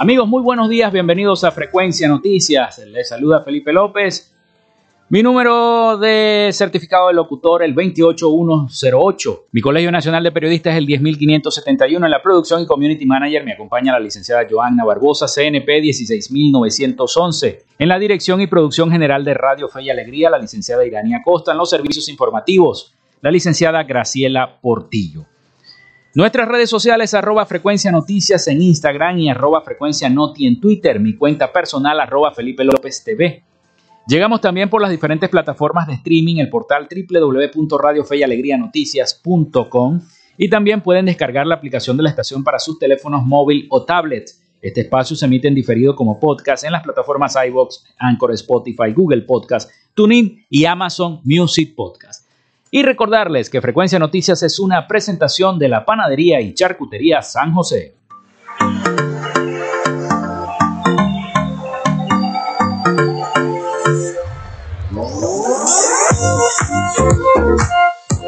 Amigos, muy buenos días, bienvenidos a Frecuencia Noticias. Les saluda Felipe López. Mi número de certificado de locutor, el 28108. Mi Colegio Nacional de Periodistas es el 10571. En la producción y community manager me acompaña la licenciada Joanna Barbosa, CNP 16911. En la dirección y producción general de Radio Fe y Alegría, la licenciada Irania Costa. En los servicios informativos, la licenciada Graciela Portillo. Nuestras redes sociales, arroba frecuencia noticias en Instagram y arroba frecuencia noti en Twitter. Mi cuenta personal, arroba Felipe López TV. Llegamos también por las diferentes plataformas de streaming, el portal www.radiofeyalegrianoticias.com y también pueden descargar la aplicación de la estación para sus teléfonos móvil o tablets. Este espacio se emite en diferido como podcast en las plataformas iBox, Anchor, Spotify, Google Podcast, TuneIn y Amazon Music Podcast. Y recordarles que Frecuencia Noticias es una presentación de la Panadería y Charcutería San José.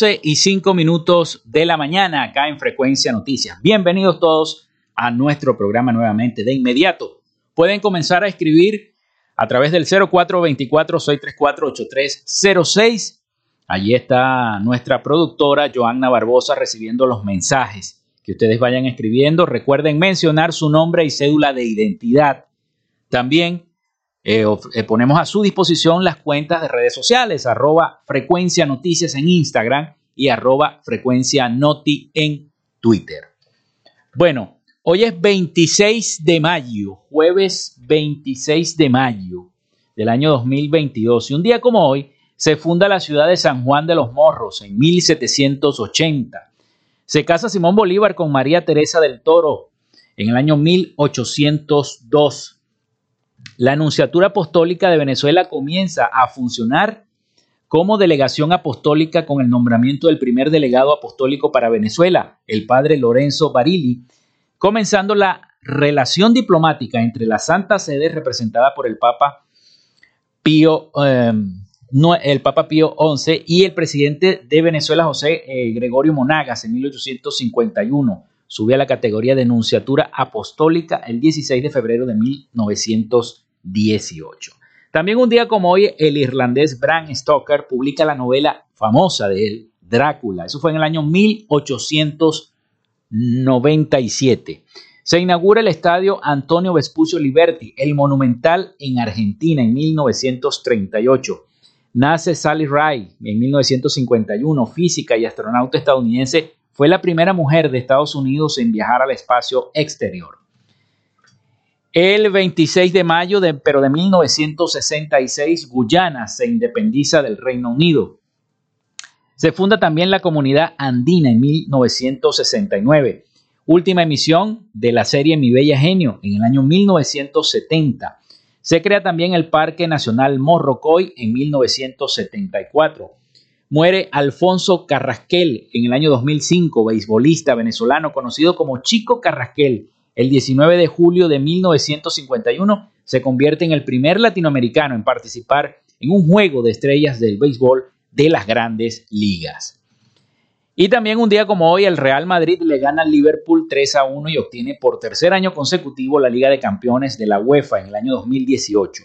11 y 5 minutos de la mañana acá en Frecuencia Noticias. Bienvenidos todos a nuestro programa nuevamente de inmediato. Pueden comenzar a escribir a través del 0424-634-8306. Allí está nuestra productora Joanna Barbosa recibiendo los mensajes que ustedes vayan escribiendo. Recuerden mencionar su nombre y cédula de identidad. También eh, eh, ponemos a su disposición las cuentas de redes sociales, arroba frecuencia noticias en Instagram y arroba frecuencia noti en Twitter. Bueno, hoy es 26 de mayo, jueves 26 de mayo del año 2022 y un día como hoy se funda la ciudad de San Juan de los Morros en 1780. Se casa Simón Bolívar con María Teresa del Toro en el año 1802 la Anunciatura Apostólica de Venezuela comienza a funcionar como delegación apostólica con el nombramiento del primer delegado apostólico para Venezuela, el padre Lorenzo Barili, comenzando la relación diplomática entre la Santa Sede representada por el Papa Pío, eh, el Papa Pío XI y el presidente de Venezuela, José eh, Gregorio Monagas, en 1851. Sube a la categoría de Nunciatura Apostólica el 16 de febrero de 1918. También un día como hoy, el irlandés Bram Stoker publica la novela famosa de él, Drácula. Eso fue en el año 1897. Se inaugura el estadio Antonio Vespucio Liberti, el monumental en Argentina en 1938. Nace Sally Ride en 1951, física y astronauta estadounidense, fue la primera mujer de Estados Unidos en viajar al espacio exterior. El 26 de mayo, de, pero de 1966, Guyana se independiza del Reino Unido. Se funda también la comunidad andina en 1969. Última emisión de la serie Mi Bella Genio en el año 1970. Se crea también el Parque Nacional Morrocoy en 1974. Muere Alfonso Carrasquel en el año 2005, beisbolista venezolano conocido como Chico Carrasquel. El 19 de julio de 1951 se convierte en el primer latinoamericano en participar en un juego de estrellas del béisbol de las grandes ligas. Y también un día como hoy el Real Madrid le gana al Liverpool 3 a 1 y obtiene por tercer año consecutivo la Liga de Campeones de la UEFA en el año 2018.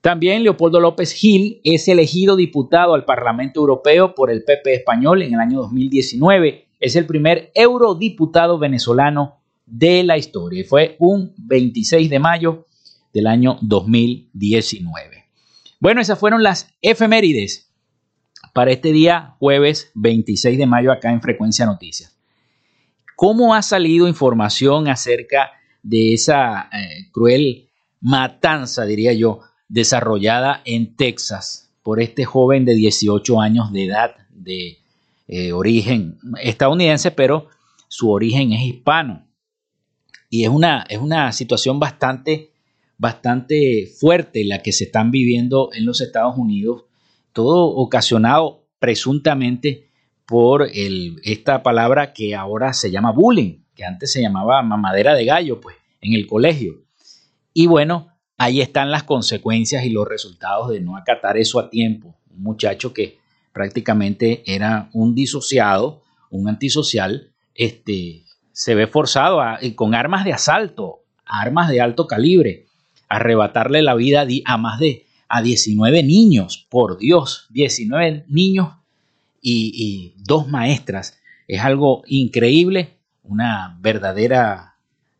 También Leopoldo López Gil es elegido diputado al Parlamento Europeo por el PP español en el año 2019. Es el primer eurodiputado venezolano de la historia y fue un 26 de mayo del año 2019. Bueno, esas fueron las efemérides para este día jueves 26 de mayo acá en Frecuencia Noticias. ¿Cómo ha salido información acerca de esa eh, cruel matanza, diría yo, desarrollada en Texas por este joven de 18 años de edad de eh, origen estadounidense, pero su origen es hispano? Y es una, es una situación bastante, bastante fuerte la que se están viviendo en los Estados Unidos todo ocasionado presuntamente por esta palabra que ahora se llama bullying, que antes se llamaba mamadera de gallo, pues, en el colegio. Y bueno, ahí están las consecuencias y los resultados de no acatar eso a tiempo. Un muchacho que prácticamente era un disociado, un antisocial, este, se ve forzado con armas de asalto, armas de alto calibre, arrebatarle la vida a más de a 19 niños, por Dios, 19 niños y, dos maestras. Es algo increíble, una verdadera,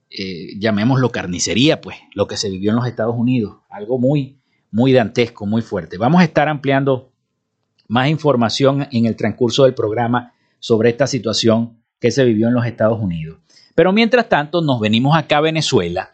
eh, llamémoslo carnicería, pues, lo que se vivió en los Estados Unidos, algo muy, muy dantesco, muy fuerte. Vamos a estar ampliando más información en el transcurso del programa sobre esta situación que se vivió en los Estados Unidos. Pero mientras tanto, nos venimos acá a Venezuela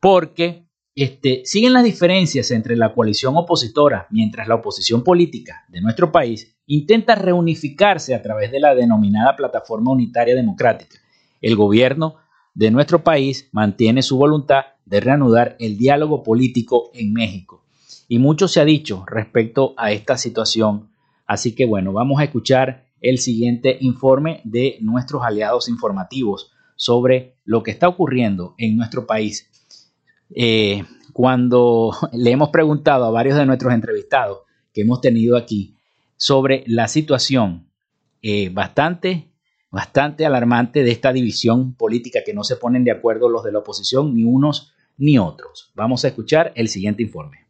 porque este, siguen las diferencias entre la coalición opositora, mientras la oposición política de nuestro país intenta reunificarse a través de la denominada Plataforma Unitaria Democrática. El gobierno de nuestro país mantiene su voluntad de reanudar el diálogo político en México. Y mucho se ha dicho respecto a esta situación. Así que bueno, vamos a escuchar el siguiente informe de nuestros aliados informativos sobre lo que está ocurriendo en nuestro país eh, cuando le hemos preguntado a varios de nuestros entrevistados que hemos tenido aquí sobre la situación eh, bastante, bastante alarmante de esta división política que no se ponen de acuerdo los de la oposición, ni unos ni otros. Vamos a escuchar el siguiente informe.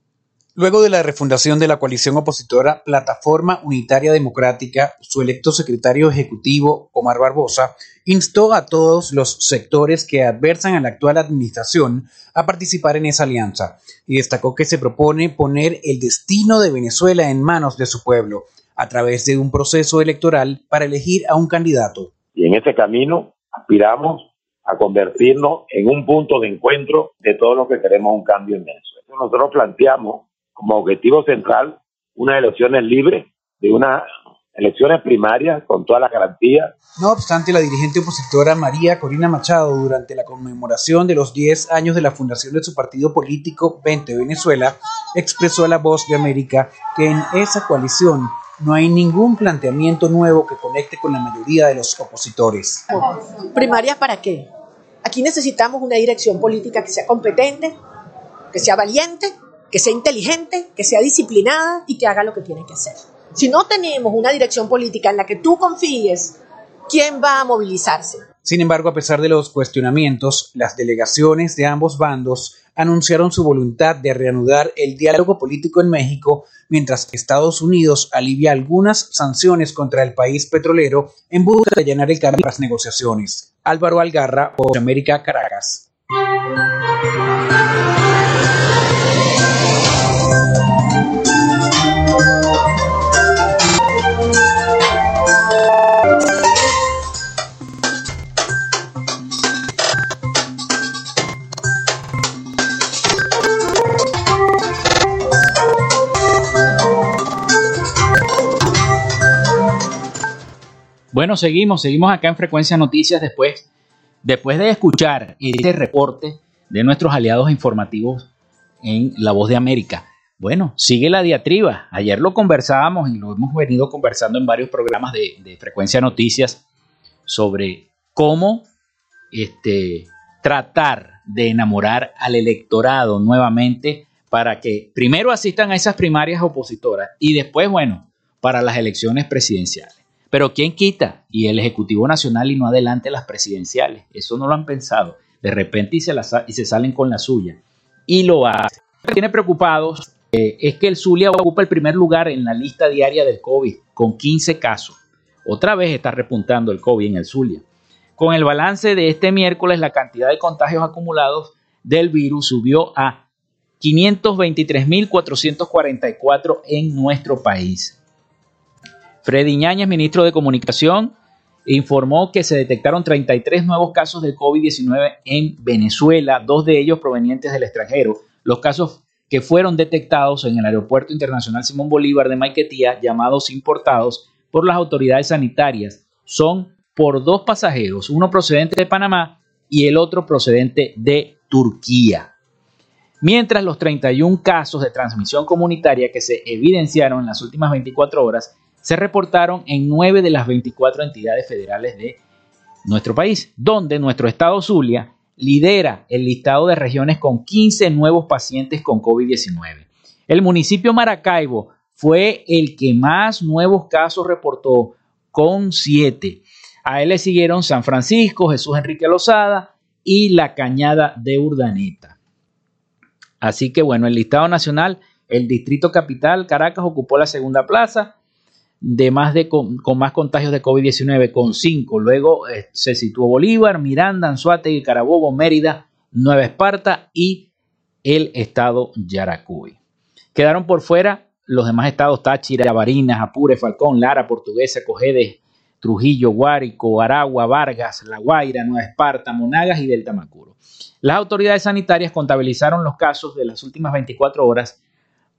Luego de la refundación de la coalición opositora Plataforma Unitaria Democrática, su electo secretario ejecutivo, Omar Barbosa, instó a todos los sectores que adversan a la actual administración a participar en esa alianza y destacó que se propone poner el destino de Venezuela en manos de su pueblo a través de un proceso electoral para elegir a un candidato. Y en ese camino aspiramos a convertirnos en un punto de encuentro de todos los que queremos un cambio en. Nosotros planteamos como objetivo central unas elecciones libres, de unas elecciones primarias con todas las garantías. No obstante, la dirigente opositora María Corina Machado, durante la conmemoración de los 10 años de la fundación de su partido político 20 Venezuela, expresó a la voz de América que en esa coalición no hay ningún planteamiento nuevo que conecte con la mayoría de los opositores. ¿Primarias para qué? Aquí necesitamos una dirección política que sea competente, que sea valiente que sea inteligente, que sea disciplinada y que haga lo que tiene que hacer. Si no tenemos una dirección política en la que tú confíes, ¿quién va a movilizarse? Sin embargo, a pesar de los cuestionamientos, las delegaciones de ambos bandos anunciaron su voluntad de reanudar el diálogo político en México, mientras Estados Unidos alivia algunas sanciones contra el país petrolero en busca de llenar el camino de las negociaciones. Álvaro Algarra, América, Caracas. Bueno, seguimos, seguimos acá en Frecuencia Noticias después, después de escuchar este reporte de nuestros aliados informativos en La Voz de América. Bueno, sigue la diatriba. Ayer lo conversábamos y lo hemos venido conversando en varios programas de, de Frecuencia Noticias sobre cómo este, tratar de enamorar al electorado nuevamente para que primero asistan a esas primarias opositoras y después, bueno, para las elecciones presidenciales. Pero ¿quién quita? Y el Ejecutivo Nacional y no adelante las presidenciales. Eso no lo han pensado. De repente y se, y se salen con la suya. Y lo hace. Tiene preocupados eh, es que el Zulia ocupa el primer lugar en la lista diaria del COVID, con 15 casos. Otra vez está repuntando el COVID en el Zulia. Con el balance de este miércoles, la cantidad de contagios acumulados del virus subió a 523.444 en nuestro país. Freddy Ñáñez, ministro de Comunicación, informó que se detectaron 33 nuevos casos de COVID-19 en Venezuela, dos de ellos provenientes del extranjero. Los casos que fueron detectados en el Aeropuerto Internacional Simón Bolívar de Maiquetía, llamados importados por las autoridades sanitarias, son por dos pasajeros, uno procedente de Panamá y el otro procedente de Turquía. Mientras los 31 casos de transmisión comunitaria que se evidenciaron en las últimas 24 horas se reportaron en nueve de las 24 entidades federales de nuestro país, donde nuestro estado Zulia lidera el listado de regiones con 15 nuevos pacientes con COVID-19. El municipio Maracaibo fue el que más nuevos casos reportó con 7. A él le siguieron San Francisco, Jesús Enrique Lozada y la Cañada de Urdaneta. Así que bueno, el listado nacional, el distrito capital, Caracas, ocupó la segunda plaza de más de con, más contagios de COVID-19 con 5. Luego eh, se situó Bolívar, Miranda, Anzuategui, Carabobo, Mérida, Nueva Esparta y el estado Yaracuy. Quedaron por fuera los demás estados Táchira, Barinas, Apure, Falcón, Lara, Portuguesa, Cojedes, Trujillo, Guárico, Aragua, Vargas, La Guaira, Nueva Esparta, Monagas y Delta Macuro. Las autoridades sanitarias contabilizaron los casos de las últimas 24 horas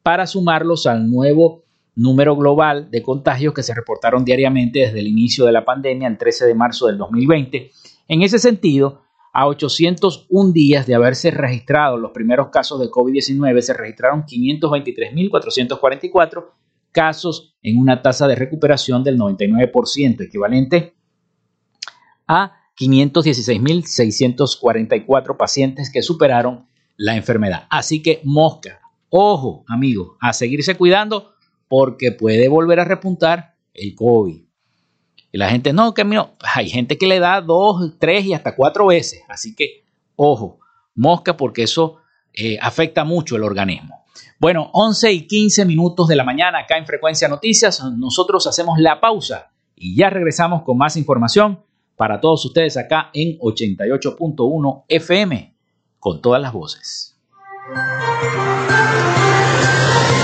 para sumarlos al nuevo número global de contagios que se reportaron diariamente desde el inicio de la pandemia, el 13 de marzo del 2020. En ese sentido, a 801 días de haberse registrado los primeros casos de COVID-19, se registraron 523.444 casos en una tasa de recuperación del 99%, equivalente a 516.644 pacientes que superaron la enfermedad. Así que mosca, ojo amigos, a seguirse cuidando porque puede volver a repuntar el COVID. Y la gente, no, que mío, hay gente que le da dos, tres y hasta cuatro veces. Así que, ojo, mosca porque eso eh, afecta mucho el organismo. Bueno, 11 y 15 minutos de la mañana acá en Frecuencia Noticias. Nosotros hacemos la pausa y ya regresamos con más información para todos ustedes acá en 88.1 FM con todas las voces.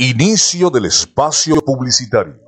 Inicio del espacio publicitario.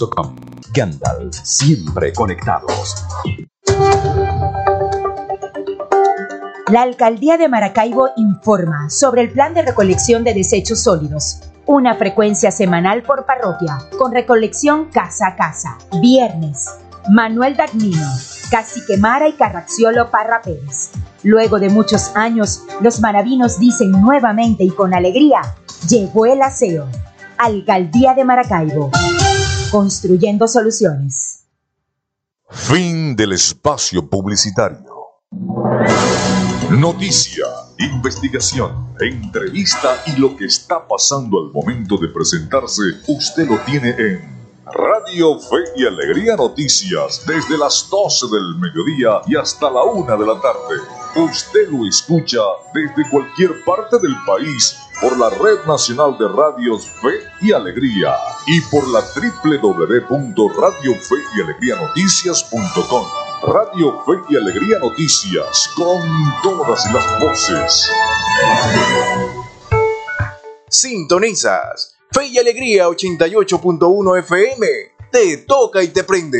Siempre conectados. La Alcaldía de Maracaibo informa sobre el plan de recolección de desechos sólidos. Una frecuencia semanal por parroquia, con recolección casa a casa. Viernes, Manuel Dagnino, Cacique Mara y Carracciolo Parra Pérez. Luego de muchos años, los maravinos dicen nuevamente y con alegría, llegó el aseo. Alcaldía de Maracaibo. Construyendo soluciones. Fin del espacio publicitario. Noticia, investigación, entrevista y lo que está pasando al momento de presentarse, usted lo tiene en Radio Fe y Alegría Noticias desde las 12 del mediodía y hasta la 1 de la tarde. Usted lo escucha desde cualquier parte del país por la Red Nacional de Radios Fe y Alegría y por la www.radiofeyalegrianoticias.com. Radio Fe y Alegría Noticias con todas las voces. Sintonizas Fe y Alegría 88.1 FM. Te toca y te prende.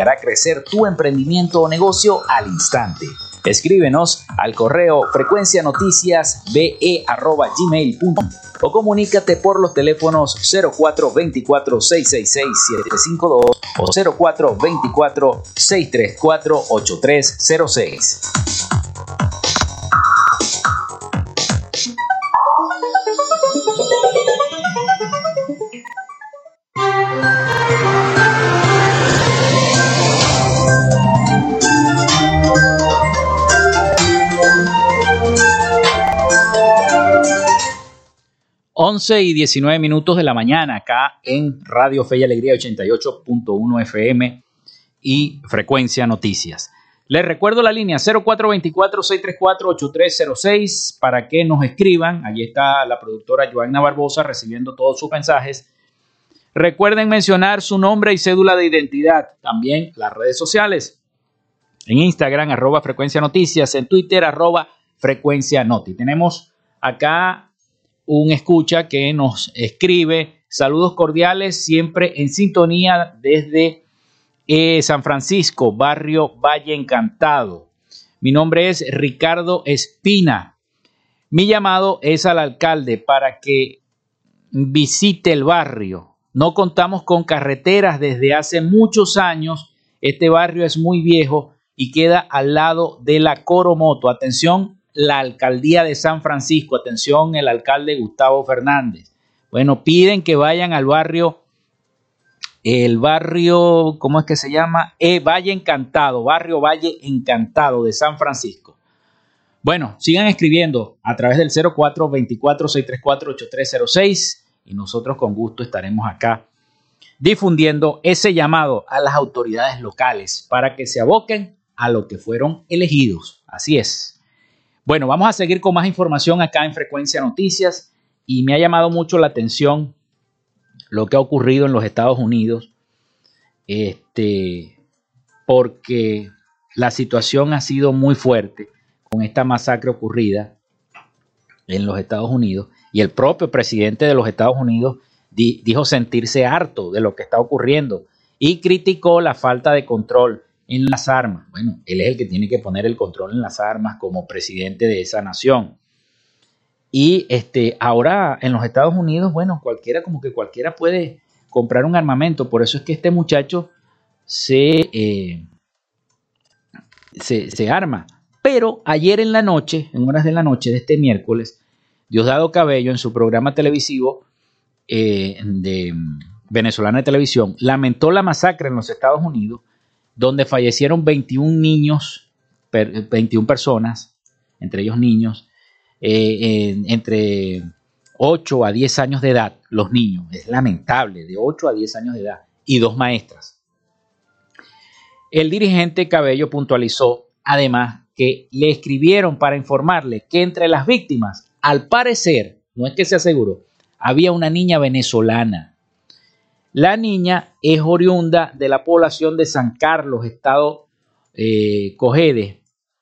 hará crecer tu emprendimiento o negocio al instante. Escríbenos al correo frecuencianoticiasbe.gmail.com o comunícate por los teléfonos 0424 666 752 o 0424 11 y 19 minutos de la mañana acá en Radio Fe y Alegría 88.1 FM y Frecuencia Noticias. Les recuerdo la línea 0424-634-8306 para que nos escriban. Allí está la productora Joanna Barbosa recibiendo todos sus mensajes. Recuerden mencionar su nombre y cédula de identidad. También las redes sociales. En Instagram, arroba Frecuencia Noticias. En Twitter, arroba Frecuencia Noti. Tenemos acá un escucha que nos escribe saludos cordiales, siempre en sintonía desde eh, San Francisco, barrio Valle Encantado. Mi nombre es Ricardo Espina. Mi llamado es al alcalde para que visite el barrio. No contamos con carreteras desde hace muchos años. Este barrio es muy viejo y queda al lado de la Coromoto. Atención, la alcaldía de San Francisco. Atención, el alcalde Gustavo Fernández. Bueno, piden que vayan al barrio, el barrio, ¿cómo es que se llama? Eh, Valle Encantado, barrio Valle Encantado de San Francisco. Bueno, sigan escribiendo a través del 0424-634-8306 y nosotros con gusto estaremos acá difundiendo ese llamado a las autoridades locales para que se aboquen a lo que fueron elegidos. Así es. Bueno, vamos a seguir con más información acá en Frecuencia Noticias y me ha llamado mucho la atención lo que ha ocurrido en los Estados Unidos, este, porque la situación ha sido muy fuerte con esta masacre ocurrida en los Estados Unidos Y el propio presidente de los Estados Unidos dijo sentirse harto de lo que está ocurriendo y criticó la falta de control en las armas. Bueno, él es el que tiene que poner el control en las armas como presidente de esa nación. Y este, ahora en los Estados Unidos, bueno, cualquiera, como que cualquiera puede comprar un armamento. Por eso es que este muchacho se, eh, se, arma. Pero ayer en la noche, en horas de la noche de este miércoles, Diosdado Cabello en su programa televisivo eh, de venezolana de televisión lamentó la masacre en los Estados Unidos, donde fallecieron 21 niños, 21 personas, entre ellos niños, eh, entre 8 a 10 años de edad, los niños, es lamentable, de 8 a 10 años de edad, y dos maestras. El dirigente Cabello puntualizó, además, que le escribieron para informarle que entre las víctimas, al parecer, no es que se aseguró, había una niña venezolana. La niña es oriunda de la población de San Carlos, estado eh, Cojedes,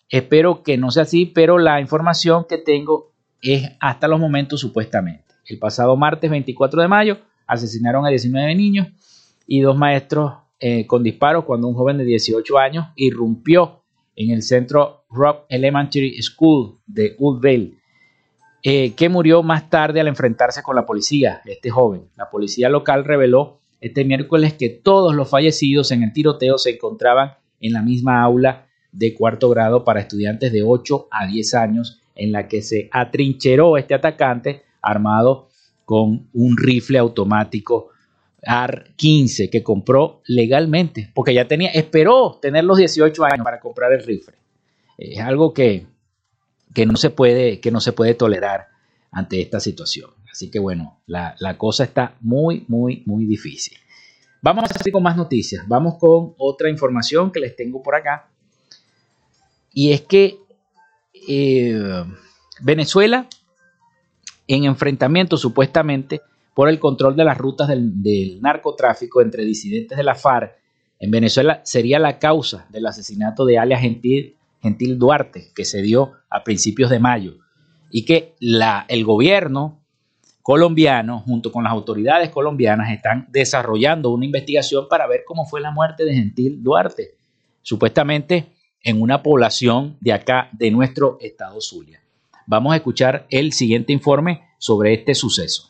Espero que no sea así, pero la información que tengo es hasta los momentos supuestamente. El pasado martes 24 de mayo asesinaron a 19 niños y dos maestros eh, con disparos cuando un joven de 18 años irrumpió en el centro Rock Elementary School de Woodville, eh, que murió más tarde al enfrentarse con la policía, este joven. La policía local reveló este miércoles que todos los fallecidos en el tiroteo se encontraban en la misma aula de cuarto grado para estudiantes de 8 a 10 años, en la que se atrincheró este atacante armado con un rifle automático AR-15 que compró legalmente, porque ya tenía, esperó tener los 18 años para comprar el rifle. Es algo que, que, no, se puede, que no se puede tolerar ante esta situación. Así que bueno, la, la cosa está muy, muy, muy difícil. Vamos a seguir con más noticias. Vamos con otra información que les tengo por acá. Y es que eh, Venezuela, en enfrentamiento supuestamente por el control de las rutas del, narcotráfico entre disidentes de la FARC, en Venezuela sería la causa del asesinato de alias Gentil, Duarte, que se dio a principios de mayo, y que la, el gobierno colombiano, junto con las autoridades colombianas, están desarrollando una investigación para ver cómo fue la muerte de Gentil Duarte. Supuestamente en una población de acá, de nuestro estado Zulia. Vamos a escuchar el siguiente informe sobre este suceso.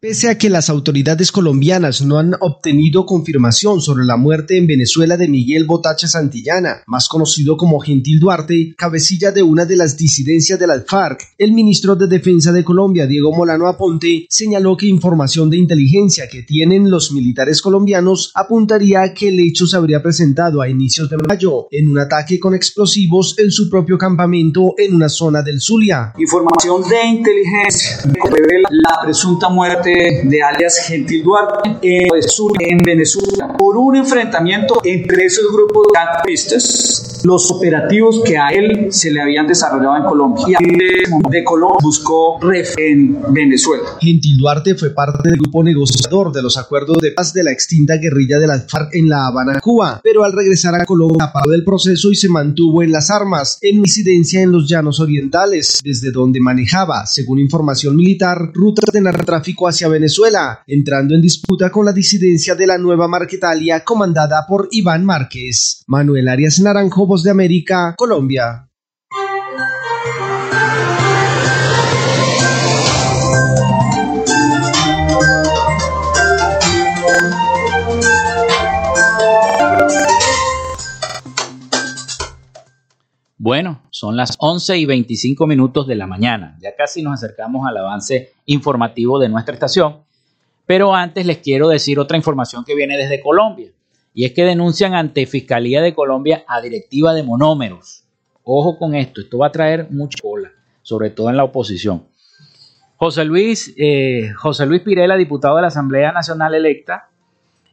Pese a que las autoridades colombianas no han obtenido confirmación sobre la muerte en Venezuela de Miguel Botache Santillana, más conocido como Gentil Duarte, cabecilla de una de las disidencias de la FARC, el ministro de Defensa de Colombia, Diego Molano Aponte, señaló que información de inteligencia que tienen los militares colombianos apuntaría que el hecho se habría presentado a inicios de mayo en un ataque con explosivos en su propio campamento en una zona del Zulia. Información de inteligencia revela la presunta muerte de alias Gentil Duarte en, en Venezuela por un enfrentamiento entre esos grupos de los operativos que a él se le habían desarrollado en Colombia de, Colombia buscó ref en Venezuela. Gentil Duarte fue parte del grupo negociador de los acuerdos de paz de la extinta guerrilla de la FARC en La Habana, Cuba, pero al regresar a Colombia paró del proceso y se mantuvo en las armas, en incidencia en los llanos orientales, desde donde manejaba, según información militar, rutas de narcotráfico hacia hacia Venezuela, entrando en disputa con la disidencia de la nueva Marquetalia comandada por Iván Márquez. Manuel Arias Naranjo, De América, Colombia. Bueno, son las 11 y 25 minutos de la mañana. Ya casi nos acercamos al avance informativo de nuestra estación. Pero antes les quiero decir otra información que viene desde Colombia. Y es que denuncian ante Fiscalía de Colombia a directiva de monómeros. Ojo con esto, esto va a traer mucha cola, sobre todo en la oposición. José Luis, eh, José Luis Pirela, diputado de la Asamblea Nacional electa,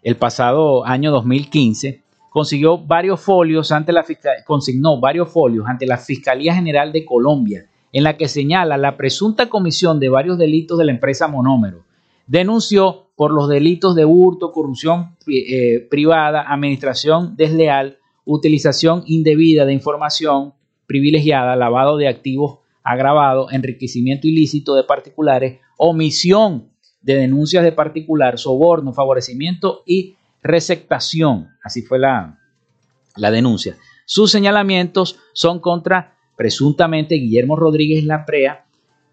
el pasado año 2015, consiguió varios folios ante la consignó varios folios ante la Fiscalía General de Colombia, en la que señala la presunta comisión de varios delitos de la empresa Monómero. Denunció por los delitos de hurto, corrupción eh, privada, administración desleal, utilización indebida de información privilegiada, lavado de activos agravado, enriquecimiento ilícito de particulares, omisión de denuncias de particular, soborno, favorecimiento y receptación. Así fue la, la denuncia. Sus señalamientos son contra presuntamente Guillermo Rodríguez Laprea,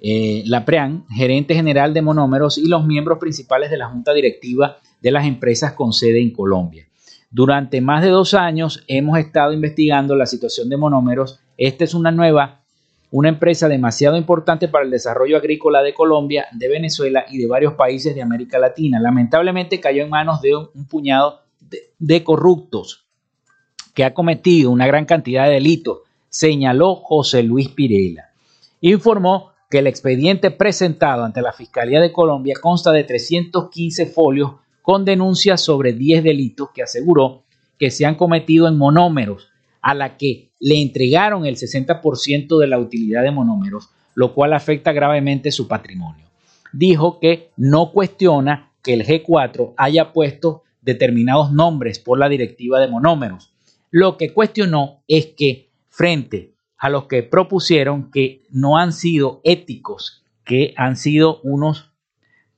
eh, Laprean, gerente general de monómeros y los miembros principales de la junta directiva de las empresas con sede en Colombia. Durante más de dos años hemos estado investigando la situación de monómeros. Esta es una nueva, una empresa demasiado importante para el desarrollo agrícola de Colombia, de Venezuela y de varios países de América Latina. Lamentablemente cayó en manos de un, puñado de corruptos que ha cometido una gran cantidad de delitos, señaló José Luis Pirela. Informó que el expediente presentado ante la Fiscalía de Colombia consta de 315 folios con denuncias sobre 10 delitos que aseguró que se han cometido en monómeros, a la que le entregaron el 60% de la utilidad de monómeros, lo cual afecta gravemente su patrimonio. Dijo que no cuestiona que el G4 haya puesto determinados nombres por la directiva de monómeros. Lo que cuestionó es que frente a los que propusieron que no han sido éticos, que han sido unos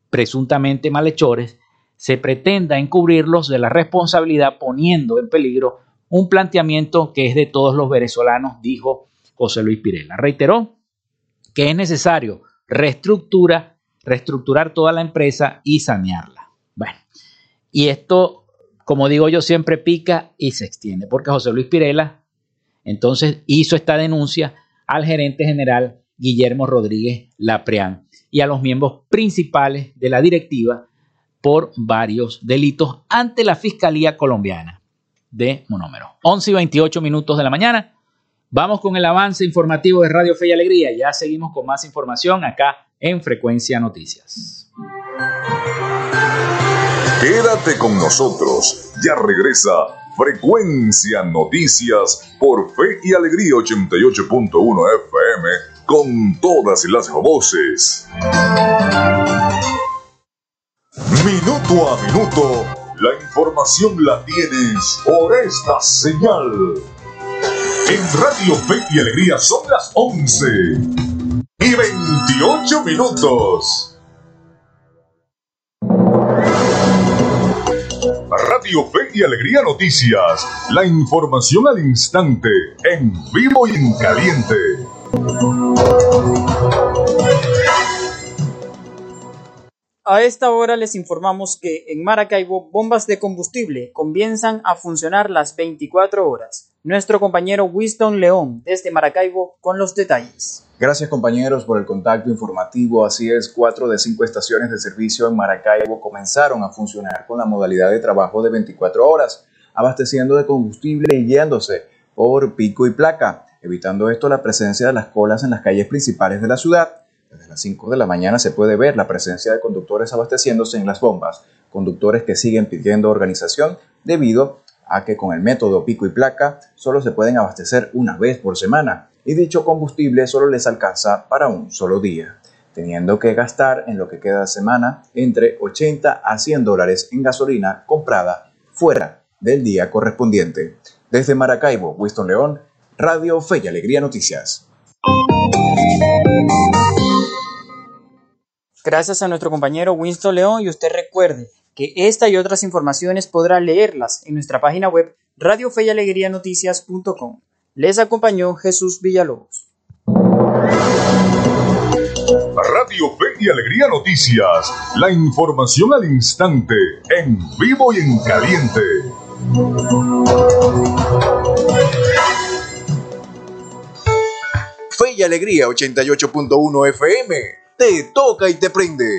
presuntamente malhechores, se pretenda encubrirlos de la responsabilidad poniendo en peligro un planteamiento que es de todos los venezolanos, dijo José Luis Pirela. Reiteró que es necesario reestructura, reestructurar toda la empresa y sanearla. Bueno, y esto, como digo yo, siempre pica y se extiende, porque José Luis Pirela entonces hizo esta denuncia al gerente general Guillermo Rodríguez Lapreán y a los miembros principales de la directiva por varios delitos ante la Fiscalía Colombiana de Monómero. 11 y 28 minutos de la mañana. Vamos con el avance informativo de Radio Fe y Alegría. Ya seguimos con más información acá en Frecuencia Noticias. Quédate con nosotros. Ya regresa Frecuencia Noticias por Fe y Alegría 88.1 FM con todas las voces. Minuto a minuto, la información la tienes por esta señal. En Radio Fe y Alegría son las 11 y 28 minutos. Radio Fe y Alegría Noticias, la información al instante, en vivo y en caliente. A esta hora les informamos que en Maracaibo bombas de combustible comienzan a funcionar las 24 horas. Nuestro compañero Winston León desde Maracaibo con los detalles. Gracias compañeros por el contacto informativo. Así es, cuatro de cinco estaciones de servicio en Maracaibo comenzaron a funcionar con la modalidad de trabajo de 24 horas, abasteciendo de combustible y guiándose por pico y placa, evitando esto la presencia de las colas en las calles principales de la ciudad. Desde las 5 de la mañana se puede ver la presencia de conductores abasteciéndose en las bombas, conductores que siguen pidiendo organización debido a que con el método pico y placa solo se pueden abastecer una vez por semana y dicho combustible solo les alcanza para un solo día, teniendo que gastar en lo que queda de semana entre 80 a 100 dólares en gasolina comprada fuera del día correspondiente. Desde Maracaibo, Winston León, Radio Fe y Alegría Noticias. Gracias a nuestro compañero Winston León y usted recuerde que esta y otras informaciones podrá leerlas en nuestra página web radiofeyalegrianoticias.com. Les acompañó Jesús Villalobos. Radio Fe y Alegría Noticias, la información al instante, en vivo y en caliente. Fe y Alegría 88.1 FM te toca y te prende.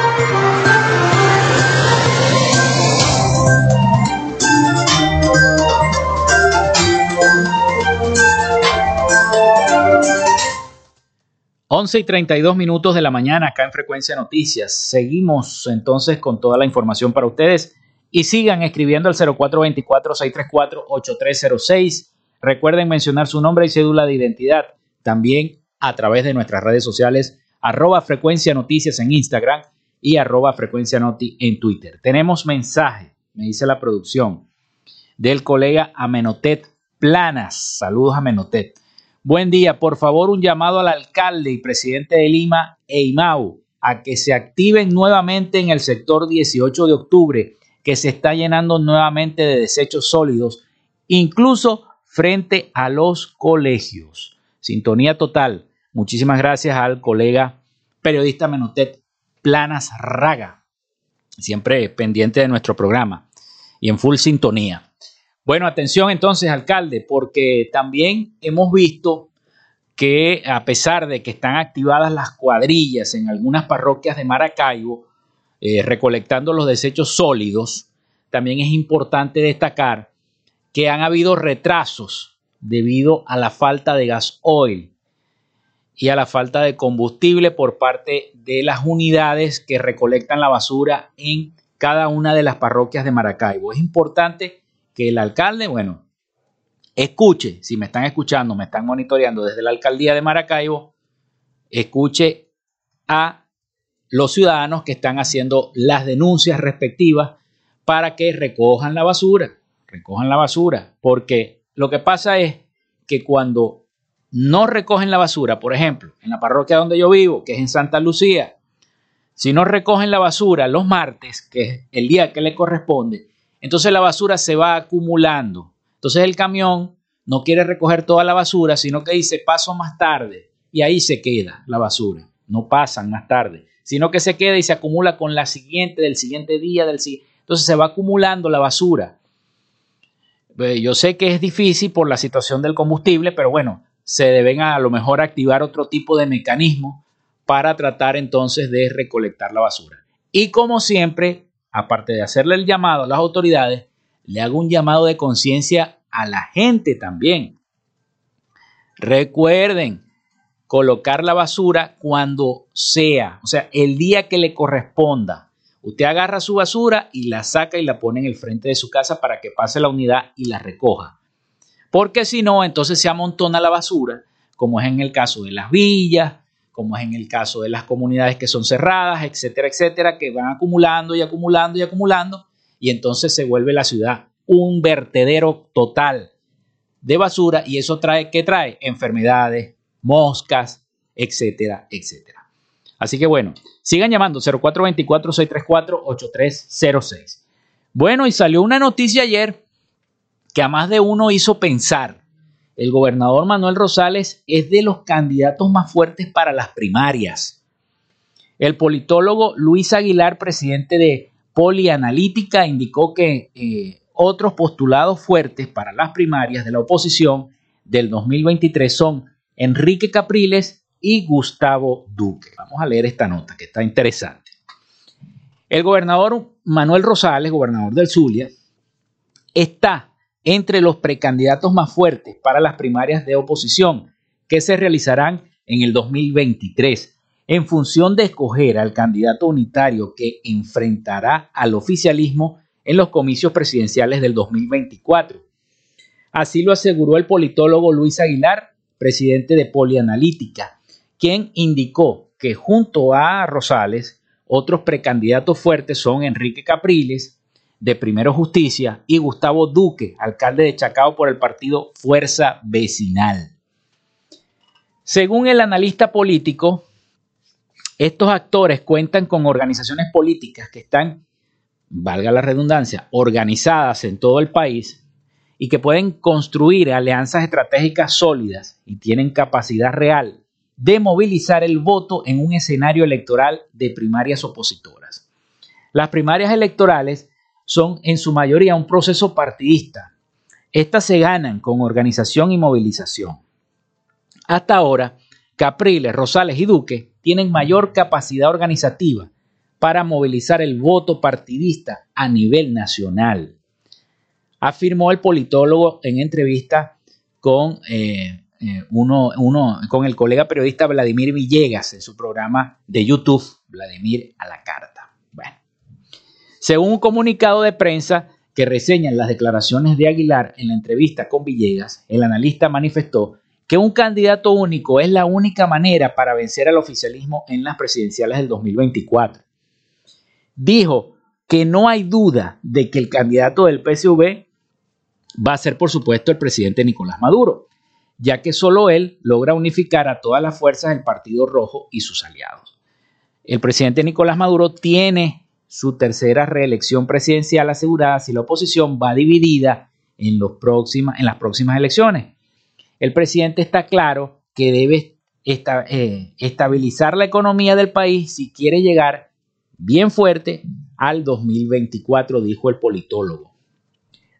11 y 32 minutos de la mañana acá en Frecuencia Noticias. Seguimos entonces con toda la información para ustedes y sigan escribiendo al 0424-634-8306. Recuerden mencionar su nombre y cédula de identidad también a través de nuestras redes sociales arroba Frecuencia Noticias en Instagram y arroba Frecuencia Noti en Twitter. Tenemos mensaje, me dice la producción, del colega Amenotet Planas. Saludos Amenotet. Buen día, por favor, un llamado al alcalde y presidente de Lima, Eimau, a que se activen nuevamente en el sector 18 de octubre, que se está llenando nuevamente de desechos sólidos, incluso frente a los colegios. Sintonía total. Muchísimas gracias al colega periodista Menotet Planas Raga, siempre pendiente de nuestro programa y en full sintonía. Bueno, atención entonces, alcalde, porque también hemos visto que a pesar de que están activadas las cuadrillas en algunas parroquias de Maracaibo, eh, recolectando los desechos sólidos, también es importante destacar que han habido retrasos debido a la falta de gas oil y a la falta de combustible por parte de las unidades que recolectan la basura en cada una de las parroquias de Maracaibo. Es importante que el alcalde, bueno, escuche, si me están escuchando, me están monitoreando desde la alcaldía de Maracaibo, escuche a los ciudadanos que están haciendo las denuncias respectivas para que recojan la basura, recojan la basura, porque lo que pasa es que cuando no recogen la basura, por ejemplo, en la parroquia donde yo vivo, que es en Santa Lucía, si no recogen la basura los martes, que es el día que le corresponde, entonces la basura se va acumulando. Entonces el camión no quiere recoger toda la basura, sino que dice paso más tarde y ahí se queda la basura. No pasan más tarde, sino que se queda y se acumula con la siguiente, del siguiente día, del siguiente. Entonces se va acumulando la basura. Yo sé que es difícil por la situación del combustible, pero bueno, se deben a lo mejor activar otro tipo de mecanismo para tratar entonces de recolectar la basura. Y como siempre, aparte de hacerle el llamado a las autoridades, le hago un llamado de conciencia a la gente también. Recuerden colocar la basura cuando sea, o sea, el día que le corresponda. Usted agarra su basura y la saca y la pone en el frente de su casa para que pase la unidad y la recoja. Porque si no, entonces se amontona la basura, como es en el caso de las villas, como es en el caso de las comunidades que son cerradas, etcétera, etcétera, que van acumulando y acumulando y acumulando, y entonces se vuelve la ciudad un vertedero total de basura y eso trae, ¿qué trae? Enfermedades, moscas, etcétera, etcétera. Así que bueno, sigan llamando 0424-634-8306. Bueno, y salió una noticia ayer que a más de uno hizo pensar el gobernador Manuel Rosales es de los candidatos más fuertes para las primarias. El politólogo Luis Aguilar, presidente de Polianalítica, indicó que eh, otros postulados fuertes para las primarias de la oposición del 2023 son Enrique Capriles y Gustavo Duque. Vamos a leer esta nota que está interesante. El gobernador Manuel Rosales, gobernador del Zulia, está entre los precandidatos más fuertes para las primarias de oposición que se realizarán en el 2023 en función de escoger al candidato unitario que enfrentará al oficialismo en los comicios presidenciales del 2024. Así lo aseguró el politólogo Luis Aguilar, presidente de Polianalítica, quien indicó que junto a Rosales, otros precandidatos fuertes son Enrique Capriles, de Primero Justicia, y Gustavo Duque, alcalde de Chacao por el partido Fuerza Vecinal. Según el analista político, estos actores cuentan con organizaciones políticas que están, valga la redundancia, organizadas en todo el país y que pueden construir alianzas estratégicas sólidas y tienen capacidad real de movilizar el voto en un escenario electoral de primarias opositoras. Las primarias electorales son en su mayoría un proceso partidista. Estas se ganan con organización y movilización. Hasta ahora, Capriles, Rosales y Duque tienen mayor capacidad organizativa para movilizar el voto partidista a nivel nacional, afirmó el politólogo en entrevista con, eh, eh, uno, con el colega periodista Vladimir Villegas en su programa de YouTube, Vladimir a la carta. Según un comunicado de prensa que reseña las declaraciones de Aguilar en la entrevista con Villegas, el analista manifestó que un candidato único es la única manera para vencer al oficialismo en las presidenciales del 2024. Dijo que no hay duda de que el candidato del PSV va a ser, por supuesto, el presidente Nicolás Maduro, ya que solo él logra unificar a todas las fuerzas del Partido Rojo y sus aliados. El presidente Nicolás Maduro tiene su tercera reelección presidencial asegurada si la oposición va dividida en, las próximas elecciones el presidente está claro que debe eh, estabilizar la economía del país si quiere llegar bien fuerte al 2024, dijo el politólogo.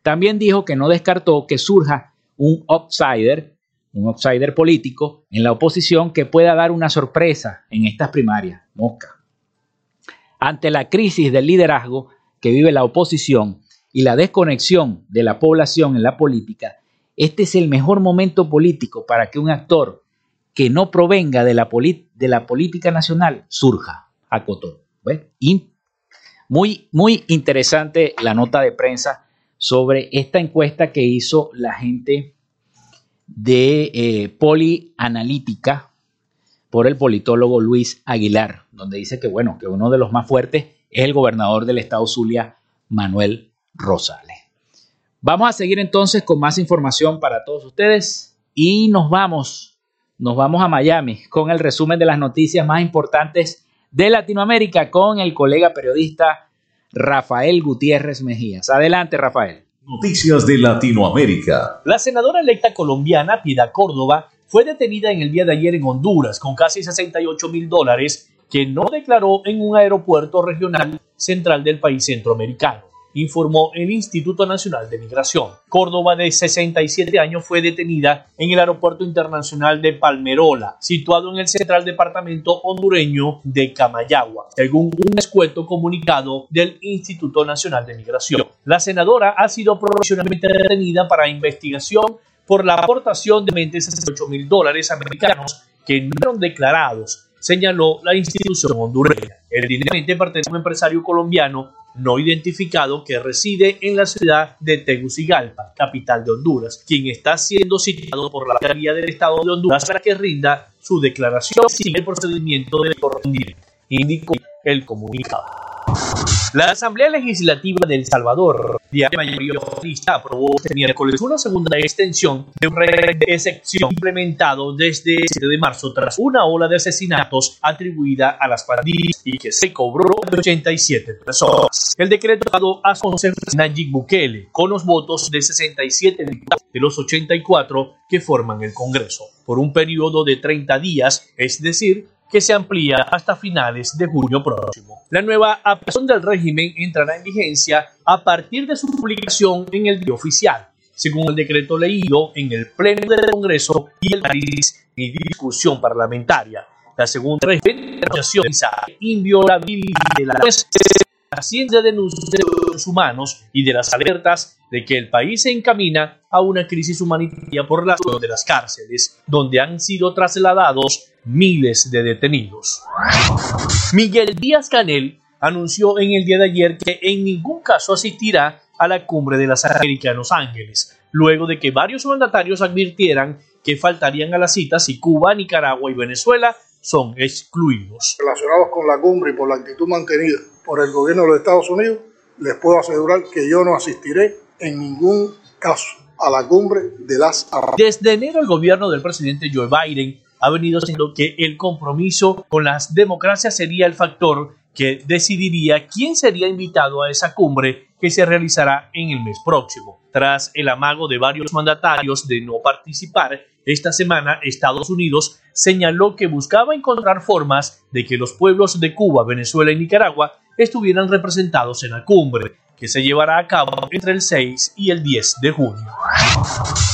También dijo que no descartó que surja un outsider, un outsider político en la oposición que pueda dar una sorpresa en estas primarias. Mosca. Ante la crisis del liderazgo que vive la oposición y la desconexión de la población en la política, este es el mejor momento político para que un actor que no provenga de la, de la política nacional surja, acotó. Muy, muy interesante la nota de prensa sobre esta encuesta que hizo la gente de eh, Polianalítica por el politólogo Luis Aguilar, donde dice que bueno, que uno de los más fuertes es el gobernador del estado Zulia, Manuel Rosales. Vamos a seguir entonces con más información para todos ustedes y nos vamos, nos vamos a Miami con el resumen de las noticias más importantes de Latinoamérica con el colega periodista Rafael Gutiérrez Mejías. Adelante, Rafael. Noticias de Latinoamérica. La senadora electa colombiana Piedad Córdoba fue detenida en el día de ayer en Honduras con casi 68 mil dólares que no declaró en un aeropuerto regional central del país centroamericano informó el Instituto Nacional de Migración. Córdoba, de 67 años, fue detenida en el Aeropuerto Internacional de Palmerola, situado en el central departamento hondureño de Camayagua, según un escueto comunicado del Instituto Nacional de Migración. La senadora ha sido provisionalmente detenida para investigación por la aportación de 68 mil dólares americanos que no fueron declarados señaló la institución hondureña. El dinero pertenece a un empresario colombiano no identificado que reside en la ciudad de Tegucigalpa, capital de Honduras, quien está siendo citado por la Fiscalía del Estado de Honduras para que rinda su declaración sin el procedimiento de correspondiente, indicó el comunicado. La Asamblea Legislativa de El Salvador, de mayoría aprobó este miércoles una segunda extensión de un régimen de excepción implementado desde el 7 de marzo tras una ola de asesinatos atribuida a las pandillas y que se cobró de 87 personas. El decreto dado a conocer Nayib Bukele con los votos de 67 diputados de los 84 que forman el Congreso por un periodo de 30 días, es decir, que se amplía hasta finales de junio próximo. La nueva aplicación del régimen entrará en vigencia a partir de su publicación en el diario oficial, según el decreto leído en el Pleno del Congreso y el país y discusión parlamentaria. La segunda regulación inviolabilidad de la ciencia de derechos humanos y de las alertas de que el país se encamina a una crisis humanitaria por la de las cárceles, donde han sido trasladados miles de detenidos. Miguel Díaz Canel anunció en el día de ayer que en ningún caso asistirá a la cumbre de las Américas en Los Ángeles, luego de que varios mandatarios advirtieran que faltarían a la cita si Cuba, Nicaragua y Venezuela son excluidos. Relacionados con la cumbre y por la actitud mantenida por el gobierno de los Estados Unidos, les puedo asegurar que yo no asistiré en ningún caso la cumbre de las Desde enero el gobierno del presidente Joe Biden ha venido diciendo que el compromiso con las democracias sería el factor que decidiría quién sería invitado a esa cumbre que se realizará en el mes próximo. Tras el amago de varios mandatarios de no participar, esta semana Estados Unidos señaló que buscaba encontrar formas de que los pueblos de Cuba, Venezuela y Nicaragua estuvieran representados en la cumbre, que se llevará a cabo entre el 6 y el 10 de junio.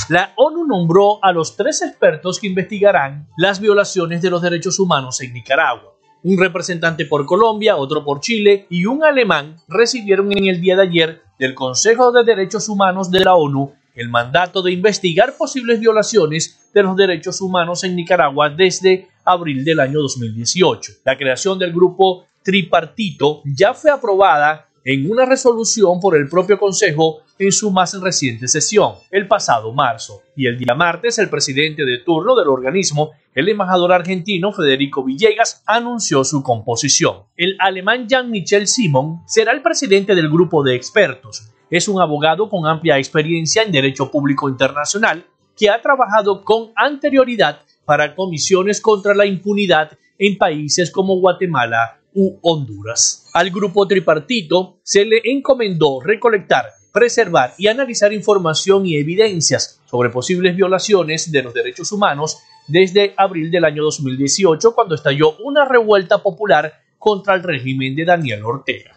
La ONU nombró a los tres expertos que investigarán las violaciones de los derechos humanos en Nicaragua. Un representante por Colombia, otro por Chile y un alemán recibieron en el día de ayer del Consejo de Derechos Humanos de la ONU el mandato de investigar posibles violaciones de los derechos humanos en Nicaragua desde abril del año 2018. La creación del grupo tripartito ya fue aprobada en una resolución por el propio Consejo en su más reciente sesión, el pasado marzo. Y el día martes, el presidente de turno del organismo, el embajador argentino Federico Villegas, anunció su composición. El alemán Jean-Michel Simon será el presidente del grupo de expertos, es un abogado con amplia experiencia en derecho público internacional que ha trabajado con anterioridad para comisiones contra la impunidad en países como Guatemala Honduras. Al grupo tripartito se le encomendó recolectar, preservar y analizar información y evidencias sobre posibles violaciones de los derechos humanos desde abril del año 2018 cuando estalló una revuelta popular contra el régimen de Daniel Ortega.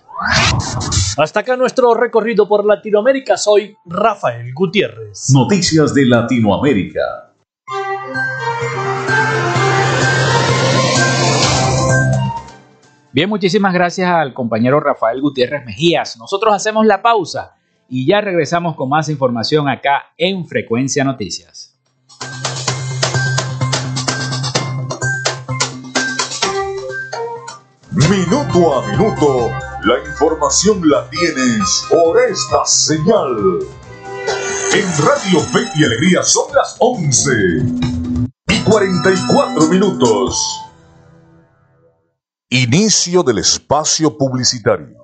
Hasta acá nuestro recorrido por Latinoamérica. Soy Rafael Gutiérrez. Noticias de Latinoamérica. Bien, muchísimas gracias al compañero Rafael Gutiérrez Mejías. Nosotros hacemos la pausa y ya regresamos con más información acá en Frecuencia Noticias. Minuto a minuto la información la tienes por esta señal. En Radio Fe y Alegría son las 11 y 44 minutos. Inicio del espacio publicitario.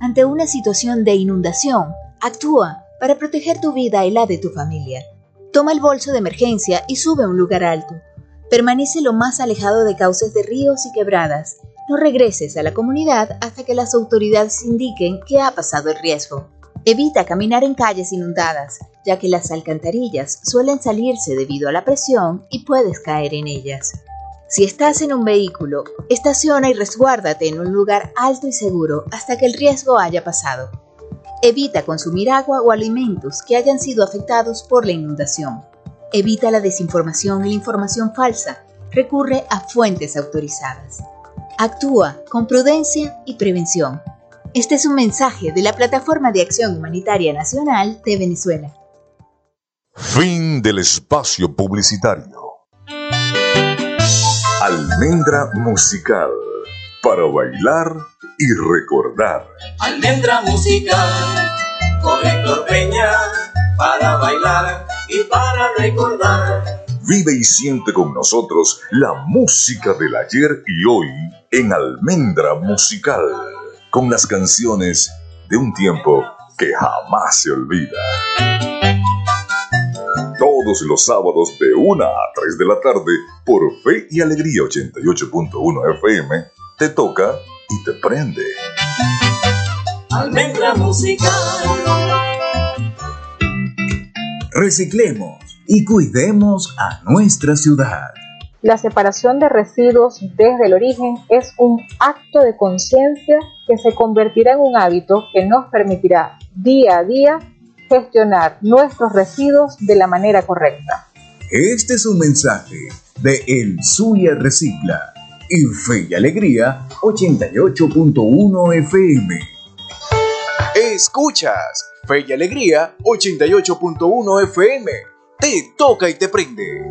Ante una situación de inundación, actúa para proteger tu vida y la de tu familia. Toma el bolso de emergencia y sube a un lugar alto. Permanece lo más alejado de cauces de ríos y quebradas no regreses a la comunidad hasta que las autoridades indiquen que ha pasado el riesgo. Evita caminar en calles inundadas, ya que las alcantarillas suelen salirse debido a la presión y puedes caer en ellas. Si estás en un vehículo, estaciona y resguárdate en un lugar alto y seguro hasta que el riesgo haya pasado. Evita consumir agua o alimentos que hayan sido afectados por la inundación. Evita la desinformación y la información falsa. Recurre a fuentes autorizadas. Actúa con prudencia y prevención. Este es un mensaje de la Plataforma de Acción Humanitaria Nacional de Venezuela. Fin del espacio publicitario. Almendra musical para bailar y recordar. Almendra musical con Héctor Peña para bailar y para recordar. Vive y siente con nosotros la música del ayer y hoy en Almendra Musical, con las canciones de un tiempo que jamás se olvida. Todos los sábados de 1 a 3 de la tarde por Fe y Alegría 88.1 FM, te toca y te prende. Almendra Musical. Reciclemos y cuidemos a nuestra ciudad. La separación de residuos desde el origen es un acto de conciencia que se convertirá en un hábito que nos permitirá día a día gestionar nuestros residuos de la manera correcta. Este es un mensaje de El Zulia Recicla y Fe y Alegría 88.1 FM. Escuchas Fe y Alegría 88.1 FM. Te toca y te prende.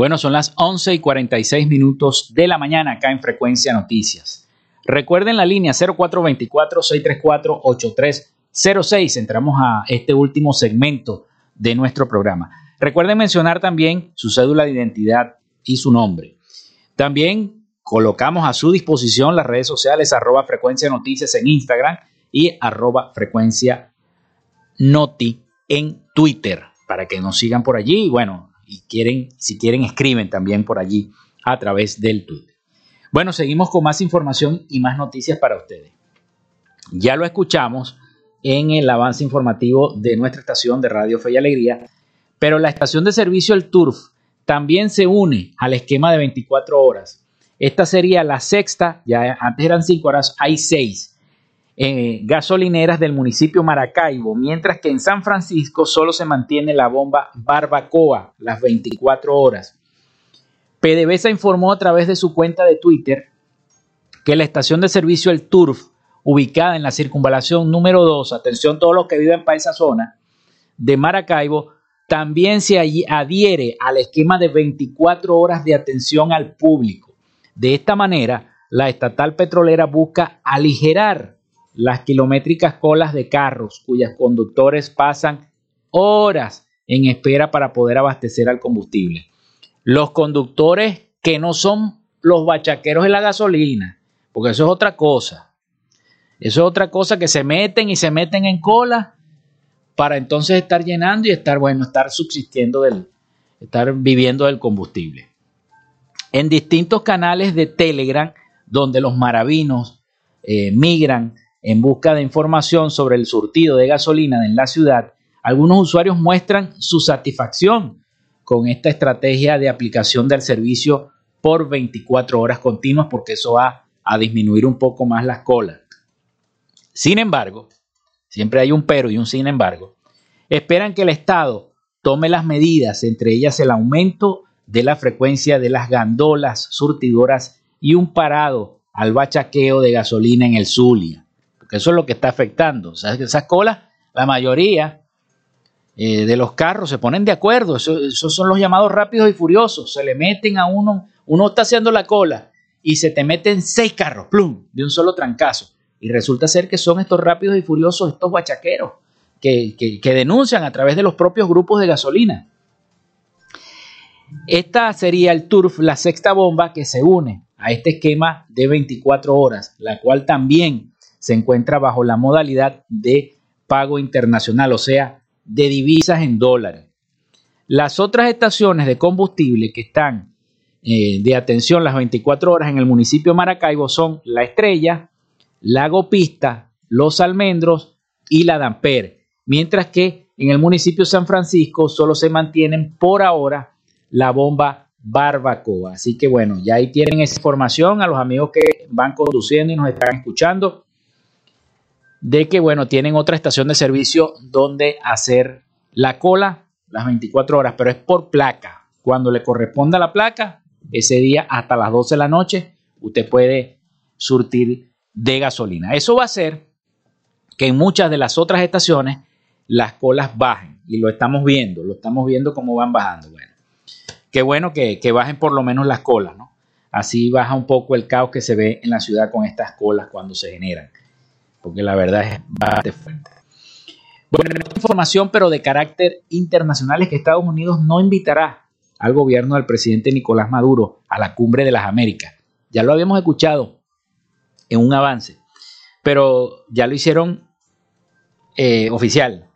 Bueno, son las 11 y 46 minutos de la mañana acá en Frecuencia Noticias. Recuerden la línea 0424-634-8306. Entramos a este último segmento de nuestro programa. Recuerden mencionar también su cédula de identidad y su nombre. También colocamos a su disposición las redes sociales arroba frecuencia noticias en Instagram y arroba frecuencia noti en Twitter para que nos sigan por allí. Bueno, y quieren, si quieren, escriben también por allí a través del Twitter. Bueno, seguimos con más información y más noticias para ustedes. Ya lo escuchamos en el avance informativo de nuestra estación de Radio Fe y Alegría, pero la estación de servicio El Turf también se une al esquema de 24 horas. Esta sería la sexta, ya antes eran 5 horas, hay 6 gasolineras del municipio Maracaibo, mientras que en San Francisco solo se mantiene la bomba Barbacoa las 24 horas. PDVSA informó a través de su cuenta de Twitter que la estación de servicio El Turf, ubicada en la circunvalación número 2, atención todos los que viven para esa zona, de Maracaibo, también se adhiere al esquema de 24 horas de atención al público. De esta manera, la estatal petrolera busca aligerar las kilométricas colas de carros cuyos conductores pasan horas en espera para poder abastecer al combustible. Los conductores que no son los bachaqueros de la gasolina, porque eso es otra cosa. Eso es otra cosa que se meten y se meten en cola para entonces estar llenando y estar, bueno, estar subsistiendo del, estar viviendo del combustible. En distintos canales de Telegram, donde los maravinos eh, migran en busca de información sobre el surtido de gasolina en la ciudad, algunos usuarios muestran su satisfacción con esta estrategia de aplicación del servicio por 24 horas continuas porque eso va a disminuir un poco más las colas. Sin embargo, siempre hay un pero y un sin embargo, esperan que el Estado tome las medidas, entre ellas el aumento de la frecuencia de las gandolas surtidoras y un parado al bachaqueo de gasolina en el Zulia eso es lo que está afectando. Esas colas, la mayoría eh, de los carros se ponen de acuerdo, esos son los llamados rápidos y furiosos, se le meten a uno, uno está haciendo la cola y se te meten seis carros, plum, de un solo trancazo. Y resulta ser que son estos rápidos y furiosos, estos bachaqueros, que, que denuncian a través de los propios grupos de gasolina. Esta sería el TURF, la sexta bomba que se une a este esquema de 24 horas, la cual también se encuentra bajo la modalidad de pago internacional, o sea, de divisas en dólares. Las otras estaciones de combustible que están eh, de atención las 24 horas en el municipio de Maracaibo son La Estrella, Lago Pista, Los Almendros y La Damper, mientras que en el municipio de San Francisco solo se mantienen por ahora la bomba Barbacoa. Así que bueno, ya ahí tienen esa información a los amigos que van conduciendo y nos están escuchando de que, bueno, tienen otra estación de servicio donde hacer la cola las 24 horas, pero es por placa. Cuando le corresponda la placa, ese día hasta las 12 de la noche, usted puede surtir de gasolina. Eso va a hacer que en muchas de las otras estaciones las colas bajen y lo estamos viendo, lo estamos viendo cómo van bajando. Bueno, qué bueno que, que bajen por lo menos las colas, ¿no? Así baja un poco el caos que se ve en la ciudad con estas colas cuando se generan porque la verdad es bastante fuerte. Bueno, información, pero de carácter internacional, es que Estados Unidos no invitará al gobierno del presidente Nicolás Maduro a la cumbre de las Américas. Ya lo habíamos escuchado en un avance, pero ya lo hicieron eh, oficial.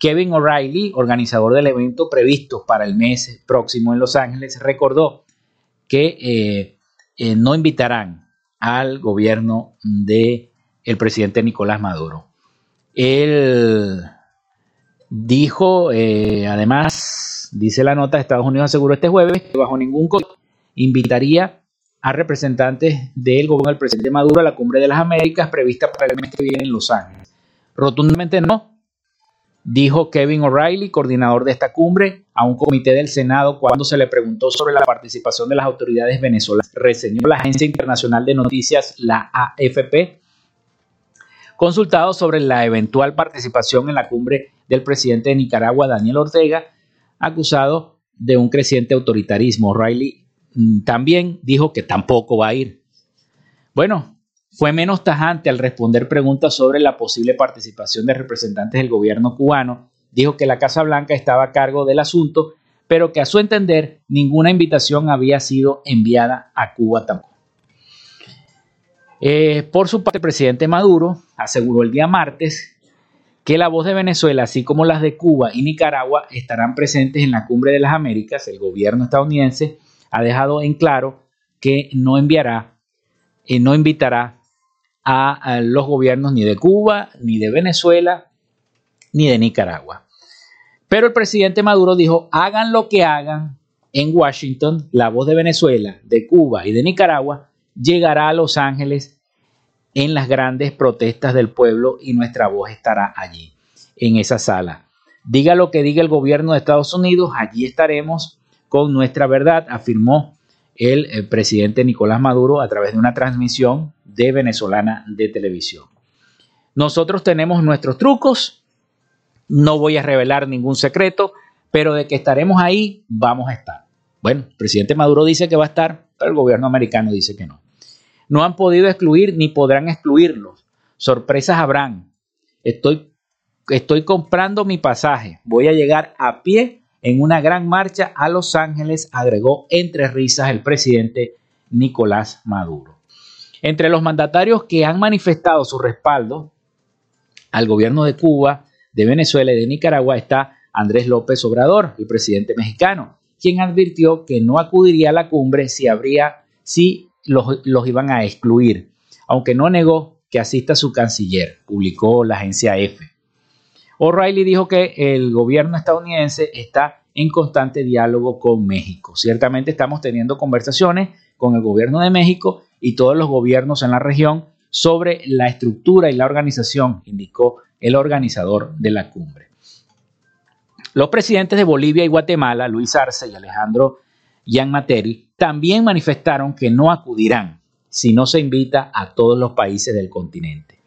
Kevin O'Reilly, organizador del evento previsto para el mes próximo en Los Ángeles, recordó que eh, eh, no invitarán al gobierno de el presidente Nicolás Maduro. Él dijo, eh, además, dice la nota, Estados Unidos aseguró este jueves que bajo ningún costo invitaría a representantes del gobierno del presidente Maduro a la cumbre de las Américas prevista para el mes que viene en Los Ángeles. Rotundamente no, dijo Kevin O'Reilly, coordinador de esta cumbre, a un comité del Senado cuando se le preguntó sobre la participación de las autoridades venezolanas. Reseñó la agencia internacional de noticias, la AFP, consultado sobre la eventual participación en la cumbre del presidente de Nicaragua, Daniel Ortega, acusado de un creciente autoritarismo. O'Reilly mm, también dijo que tampoco va a ir. Bueno, fue menos tajante al responder preguntas sobre la posible participación de representantes del gobierno cubano. Dijo que la Casa Blanca estaba a cargo del asunto, pero que a su entender ninguna invitación había sido enviada a Cuba tampoco. Eh, por su parte, el presidente Maduro aseguró el día martes que la voz de Venezuela, así como las de Cuba y Nicaragua, estarán presentes en la Cumbre de las Américas. El gobierno estadounidense ha dejado en claro que no enviará, eh, no invitará a, los gobiernos ni de Cuba, ni de Venezuela, ni de Nicaragua. Pero el presidente Maduro dijo, hagan lo que hagan en Washington, la voz de Venezuela, de Cuba y de Nicaragua llegará a Los Ángeles en las grandes protestas del pueblo y nuestra voz estará allí, en esa sala. Diga lo que diga el gobierno de Estados Unidos, allí estaremos con nuestra verdad, afirmó el, presidente Nicolás Maduro a través de una transmisión de venezolana de televisión. Nosotros tenemos nuestros trucos, no voy a revelar ningún secreto, pero de que estaremos ahí, vamos a estar. Bueno, el presidente Maduro dice que va a estar, pero el gobierno americano dice que no. No han podido excluir ni podrán excluirlos. Sorpresas habrán. Estoy, estoy comprando mi pasaje. Voy a llegar a pie en una gran marcha a Los Ángeles, agregó entre risas el presidente Nicolás Maduro. Entre los mandatarios que han manifestado su respaldo al gobierno de Cuba, de Venezuela y de Nicaragua está Andrés López Obrador, el presidente mexicano, quien advirtió que no acudiría a la cumbre si habría, si los, iban a excluir, aunque no negó que asista su canciller, publicó la agencia EFE. O'Reilly dijo que el gobierno estadounidense está en constante diálogo con México. Ciertamente estamos teniendo conversaciones con el gobierno de México y todos los gobiernos en la región sobre la estructura y la organización, indicó el organizador de la cumbre. Los presidentes de Bolivia y Guatemala, Luis Arce y Alejandro Materi, también manifestaron que no acudirán si no se invita a todos los países del continente.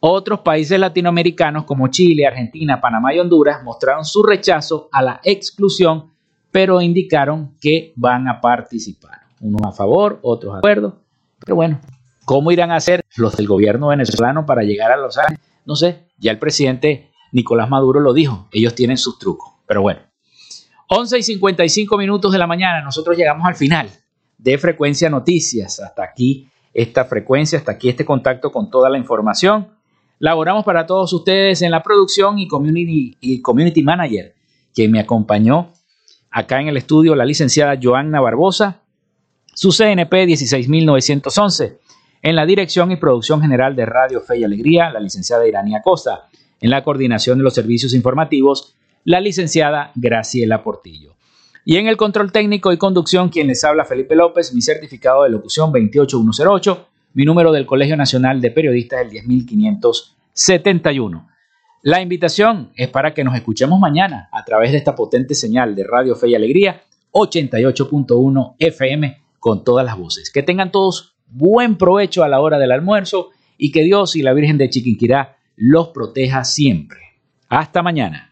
Otros países latinoamericanos como Chile, Argentina, Panamá y Honduras mostraron su rechazo a la exclusión, pero indicaron que van a participar. Unos a favor, otros a acuerdo. Pero bueno, ¿cómo irán a hacer los del gobierno venezolano para llegar a Los Ángeles? No sé, ya el presidente Nicolás Maduro lo dijo, ellos tienen sus trucos. Pero bueno, 11 y 55 minutos de la mañana, nosotros llegamos al final de Frecuencia Noticias. Hasta aquí esta frecuencia, hasta aquí este contacto con toda la información. Laboramos para todos ustedes en la producción y community, y community manager, quien me acompañó acá en el estudio, la licenciada Joanna Barbosa, su CNP 16911, en la dirección y producción general de Radio Fe y Alegría, la licenciada Irania Costa, en la coordinación de los servicios informativos, la licenciada Graciela Portillo. Y en el control técnico y conducción, quien les habla Felipe López, mi certificado de locución 28108 mi número del Colegio Nacional de Periodistas el 10571. La invitación es para que nos escuchemos mañana a través de esta potente señal de Radio Fe y Alegría 88.1 FM con todas las voces. Que tengan todos buen provecho a la hora del almuerzo y que Dios y la Virgen de Chiquinquirá los proteja siempre. Hasta mañana.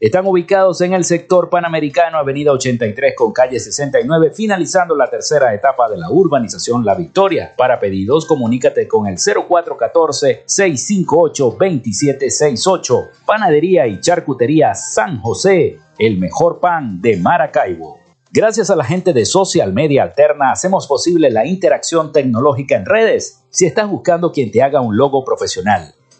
están ubicados en el sector panamericano, avenida 83 con calle 69, finalizando la tercera etapa de la urbanización La Victoria. Para pedidos, comunícate con el 0414-658-2768. Panadería y Charcutería San José, el mejor pan de Maracaibo. Gracias a la gente de Social Media Alterna hacemos posible la interacción tecnológica en redes. Si estás buscando quien te haga un logo profesional,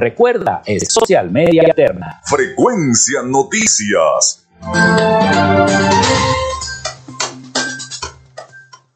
Recuerda, es Social Media Alterna. Frecuencia Noticias.